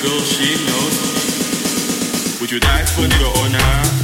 girl she knows. Would you die for the honor?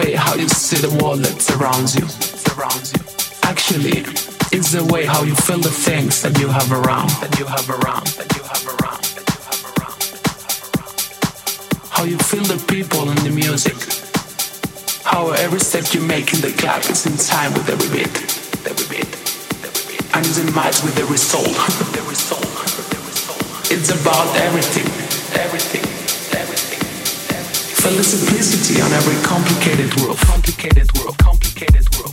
Way how you see the world that surrounds you. Surrounds you. Actually, it's the way how you feel the things that you have around. That you have around. That you have around. That you have around. How you feel the people and the music. How every step you make in the club is in time with every beat. Every beat. And is in match with every soul. It's about. Everything. Everything. The simplicity on every complicated world. Complicated world. Complicated world.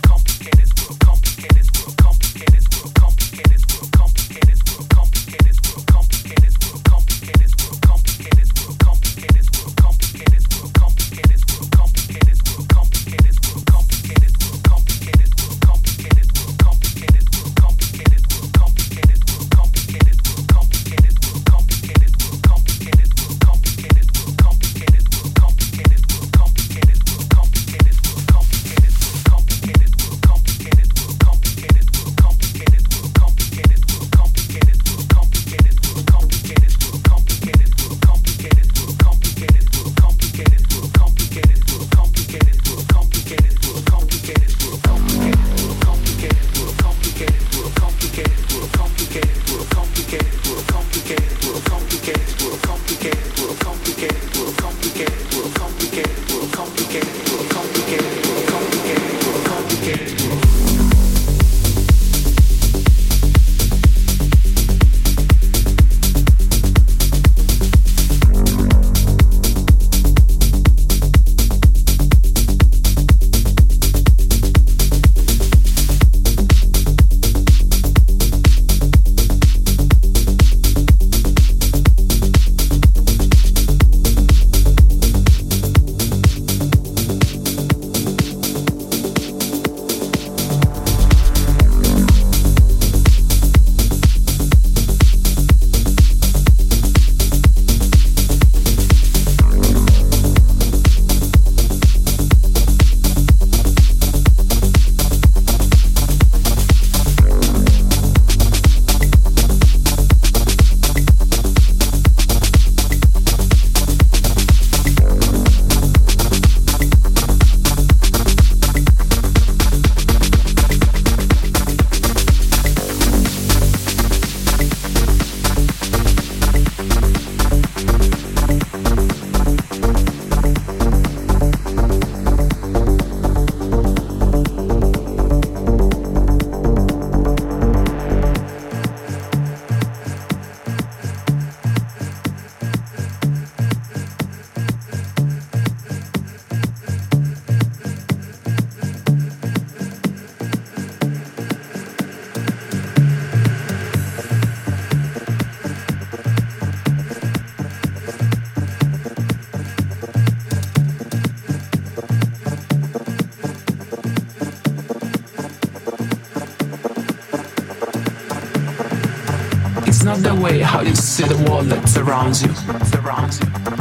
World that surrounds you.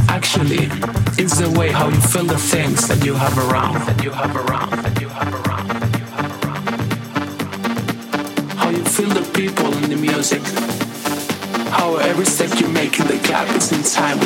Actually, it's the way how you feel the things that you have around. That you have around. That you have around. That you have around. How you feel the people and the music. How every step you make in the gap is in time